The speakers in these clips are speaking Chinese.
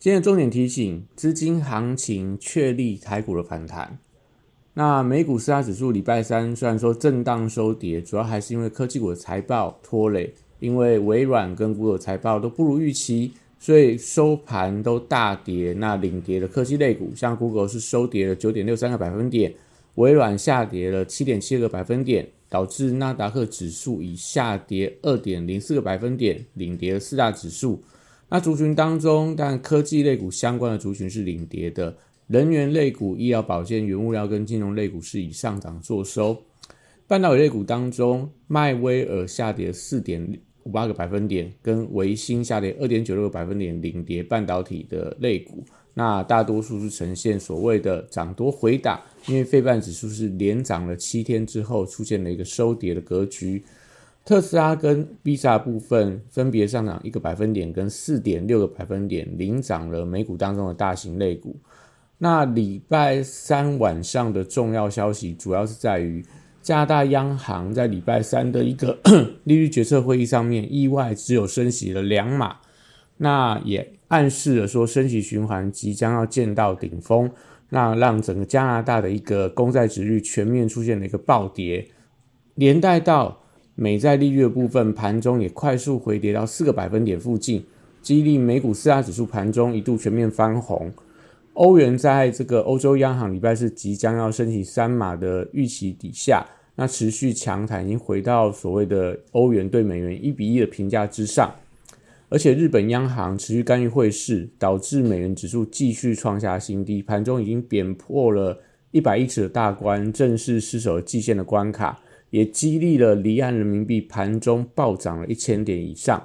今天重点提醒：资金行情确立台股的反弹。那美股四大指数礼拜三虽然说震荡收跌，主要还是因为科技股的财报拖累，因为微软跟谷歌财报都不如预期，所以收盘都大跌。那领跌的科技类股，像 Google 是收跌了九点六三个百分点，微软下跌了七点七个百分点，导致纳达克指数以下跌二点零四个百分点，领跌了四大指数。那族群当中，但科技类股相关的族群是领跌的，能源类股、医疗保健、原物料跟金融类股是以上涨做收。半导体类股当中，迈威尔下跌四点五八个百分点，跟维新下跌二点九六个百分点，领跌半导体的类股。那大多数是呈现所谓的涨多回打，因为费半指数是连涨了七天之后，出现了一个收跌的格局。特斯拉跟 Visa 部分分别上涨一个百分点跟四点六个百分点，领涨了美股当中的大型类股。那礼拜三晚上的重要消息，主要是在于加拿大央行在礼拜三的一个 利率决策会议上面，意外只有升息了两码，那也暗示了说升息循环即将要见到顶峰，那让整个加拿大的一个公债值率全面出现了一个暴跌，连带到。美债利率的部分，盘中也快速回跌到四个百分点附近，激励美股四大指数盘中一度全面翻红。欧元在这个欧洲央行礼拜四即将要升起三码的预期底下，那持续强弹，已经回到所谓的欧元对美元一比一的评价之上。而且日本央行持续干预汇市，导致美元指数继续创下新低，盘中已经贬破了一百一十的大关，正式失守了季线的关卡。也激励了离岸人民币盘中暴涨了一千点以上，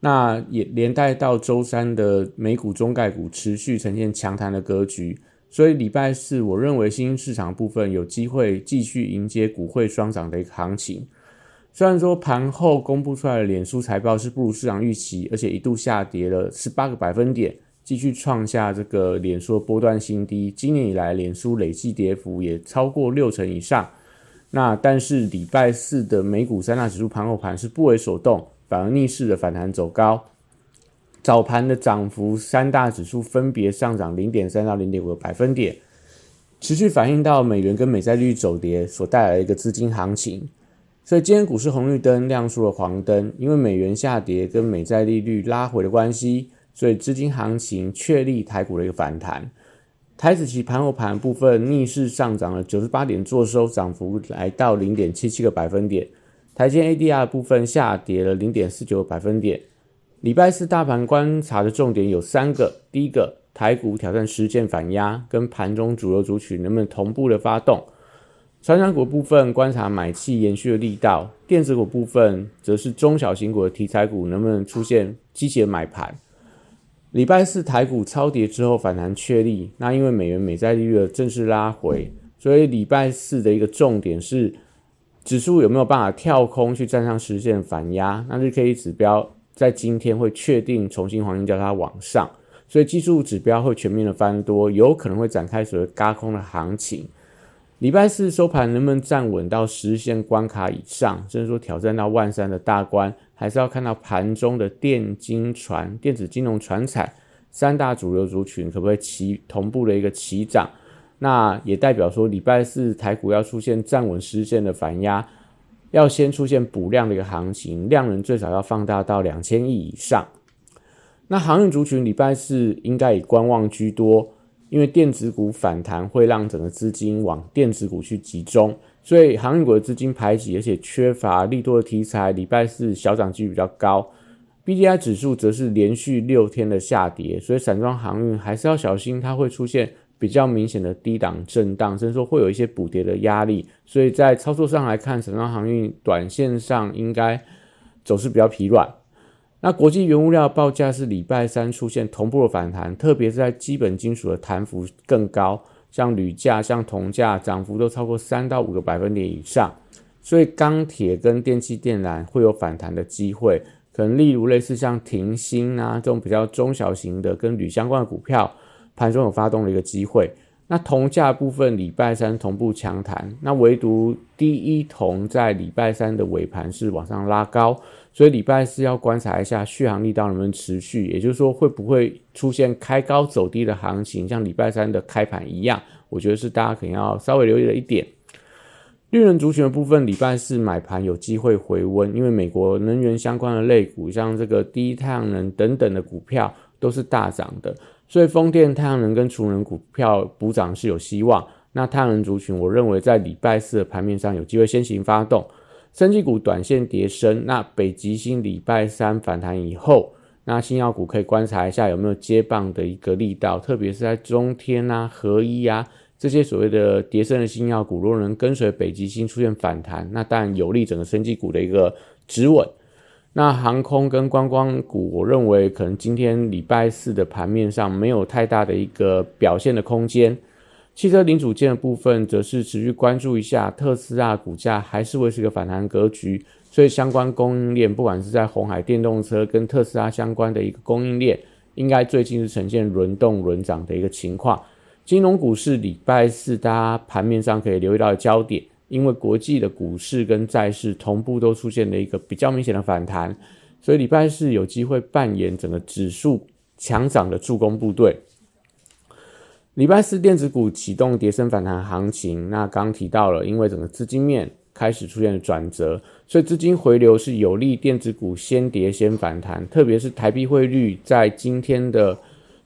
那也连带到周三的美股中概股持续呈现强弹的格局，所以礼拜四我认为新兴市场部分有机会继续迎接股汇双涨的一个行情。虽然说盘后公布出来的脸书财报是不如市场预期，而且一度下跌了十八个百分点，继续创下这个脸书波段新低。今年以来，脸书累计跌幅也超过六成以上。那但是礼拜四的美股三大指数盘后盘是不为所动，反而逆势的反弹走高。早盘的涨幅，三大指数分别上涨零点三到零点五个百分点，持续反映到美元跟美债利率走跌所带来的一个资金行情。所以今天股市红绿灯亮出了黄灯，因为美元下跌跟美债利率拉回的关系，所以资金行情确立台股的一个反弹。台子期盘后盘部分逆势上涨了九十八点，做收涨幅来到零点七七个百分点。台积 ADR 部分下跌了零点四九个百分点。礼拜四大盘观察的重点有三个：第一个，台股挑战十件反压，跟盘中主流族群能不能同步的发动；传长股部分观察买气延续的力道；电子股部分则是中小型股的题材股能不能出现积极的买盘。礼拜四台股超跌之后反弹确立，那因为美元美债利率的正式拉回，所以礼拜四的一个重点是指数有没有办法跳空去站上实现反压，那日 K 指标在今天会确定重新黄金交叉往上，所以技术指标会全面的翻多，有可能会展开所谓嘎空的行情。礼拜四收盘能不能站稳到实现关卡以上，甚至说挑战到万三的大关？还是要看到盘中的电金传、电子金融、传产三大主流族群可不可以齐同步的一个齐涨？那也代表说礼拜四台股要出现站稳实线的反压，要先出现补量的一个行情，量能最少要放大到两千亿以上。那航运族群礼拜四应该以观望居多，因为电子股反弹会让整个资金往电子股去集中。所以航运股的资金排挤，而且缺乏利多的题材，礼拜四小涨几率比较高。B D I 指数则是连续六天的下跌，所以散装航运还是要小心，它会出现比较明显的低档震荡，甚至说会有一些补跌的压力。所以在操作上来看，散装航运短线上应该走势比较疲软。那国际原物料报价是礼拜三出现同步的反弹，特别是在基本金属的弹幅更高，像铝价、像铜价涨幅都超过三到五个百分点以上，所以钢铁跟电气电缆会有反弹的机会。可能例如类似像停薪啊这种比较中小型的跟铝相关的股票，盘中有发动的一个机会。那铜价部分礼拜三同步强弹，那唯独第一铜在礼拜三的尾盘是往上拉高。所以礼拜四要观察一下续航力道能不能持续，也就是说会不会出现开高走低的行情，像礼拜三的开盘一样，我觉得是大家可能要稍微留意的一点。绿能族群的部分，礼拜四买盘有机会回温，因为美国能源相关的类股，像这个低太阳能等等的股票都是大涨的，所以风电、太阳能跟储能股票补涨是有希望。那太阳能族群，我认为在礼拜四的盘面上有机会先行发动。升绩股短线跌升，那北极星礼拜三反弹以后，那新药股可以观察一下有没有接棒的一个力道，特别是在中天啊、合一啊这些所谓的跌升的新药股，如果能跟随北极星出现反弹，那当然有利整个升绩股的一个止稳。那航空跟观光股，我认为可能今天礼拜四的盘面上没有太大的一个表现的空间。汽车零组件的部分，则是持续关注一下特斯拉股价还是维持一个反弹格局，所以相关供应链，不管是在红海电动车跟特斯拉相关的一个供应链，应该最近是呈现轮动轮涨的一个情况。金融股是礼拜四，大家盘面上可以留意到的焦点，因为国际的股市跟债市同步都出现了一个比较明显的反弹，所以礼拜四有机会扮演整个指数强涨的助攻部队。礼拜四电子股启动跌升反弹行情，那刚提到了，因为整个资金面开始出现转折，所以资金回流是有利电子股先跌先反弹，特别是台币汇率在今天的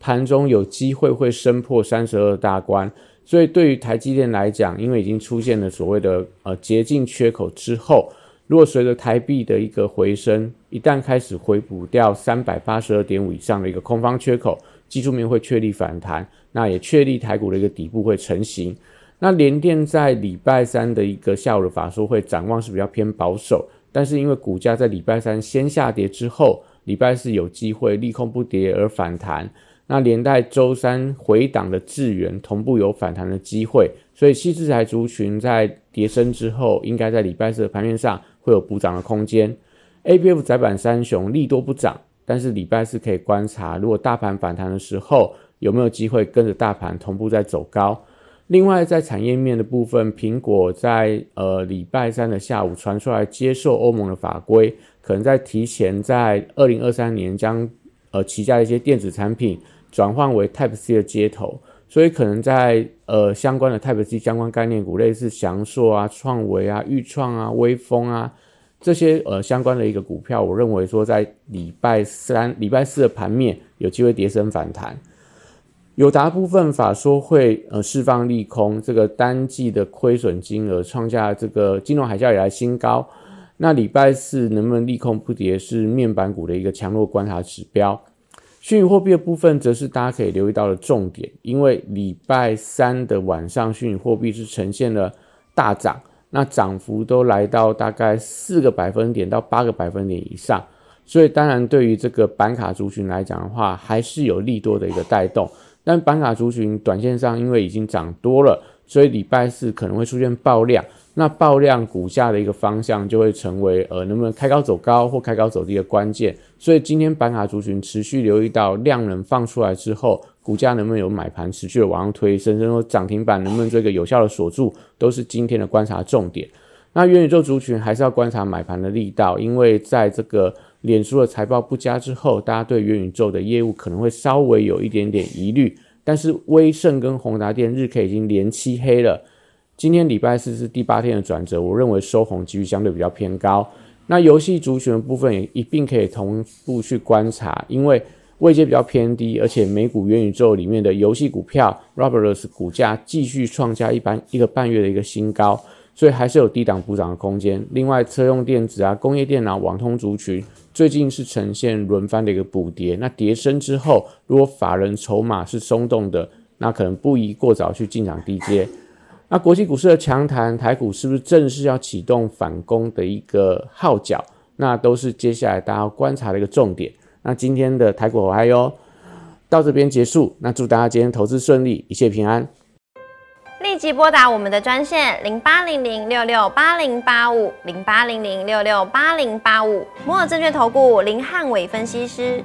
盘中有机会会升破三十二大关，所以对于台积电来讲，因为已经出现了所谓的呃捷径缺口之后，如果随着台币的一个回升，一旦开始回补掉三百八十二点五以上的一个空方缺口，技术面会确立反弹。那也确立台股的一个底部会成型。那联电在礼拜三的一个下午的法说会展望是比较偏保守，但是因为股价在礼拜三先下跌之后，礼拜四有机会利空不跌而反弹。那连带周三回档的智源同步有反弹的机会，所以西智台族群在跌升之后，应该在礼拜四的盘面上会有补涨的空间。A B F 窄板三雄利多不涨，但是礼拜四可以观察，如果大盘反弹的时候。有没有机会跟着大盘同步在走高？另外，在产业面的部分，苹果在呃礼拜三的下午传出来接受欧盟的法规，可能在提前在二零二三年将呃旗下的一些电子产品转换为 Type C 的接头，所以可能在呃相关的 Type C 相关概念股，类似翔硕啊、创维啊、裕创啊、微风啊这些呃相关的一个股票，我认为说在礼拜三、礼拜四的盘面有机会跌升反弹。友达部分法说会呃释放利空，这个单季的亏损金额创下这个金融海啸以来新高。那礼拜四能不能利空不跌，是面板股的一个强弱观察指标。虚拟货币的部分则是大家可以留意到的重点，因为礼拜三的晚上虚拟货币是呈现了大涨，那涨幅都来到大概四个百分点到八个百分点以上，所以当然对于这个板卡族群来讲的话，还是有利多的一个带动。但板卡族群短线上因为已经涨多了，所以礼拜四可能会出现爆量。那爆量股价的一个方向就会成为呃能不能开高走高或开高走低的关键。所以今天板卡族群持续留意到量能放出来之后，股价能不能有买盘持续的往上推，甚至说涨停板能不能做一个有效的锁住，都是今天的观察重点。那元宇宙族群还是要观察买盘的力道，因为在这个。脸书的财报不佳之后，大家对元宇宙的业务可能会稍微有一点点疑虑。但是威盛跟宏达电日 K 已经连七黑了，今天礼拜四是第八天的转折，我认为收红几率相对比较偏高。那游戏族群的部分也一并可以同步去观察，因为位阶比较偏低，而且美股元宇宙里面的游戏股票 Roblox 股价继续创下一般一个半月的一个新高。所以还是有低档补涨的空间。另外，车用电子啊、工业电脑、网通族群最近是呈现轮番的一个补跌。那跌升之后，如果法人筹码是松动的，那可能不宜过早去进场低接。那国际股市的强弹，台股是不是正式要启动反攻的一个号角？那都是接下来大家要观察的一个重点。那今天的台股我还有到这边结束，那祝大家今天投资顺利，一切平安。立即拨打我们的专线零八零零六六八零八五零八零零六六八零八五摩尔证券投顾林汉伟分析师。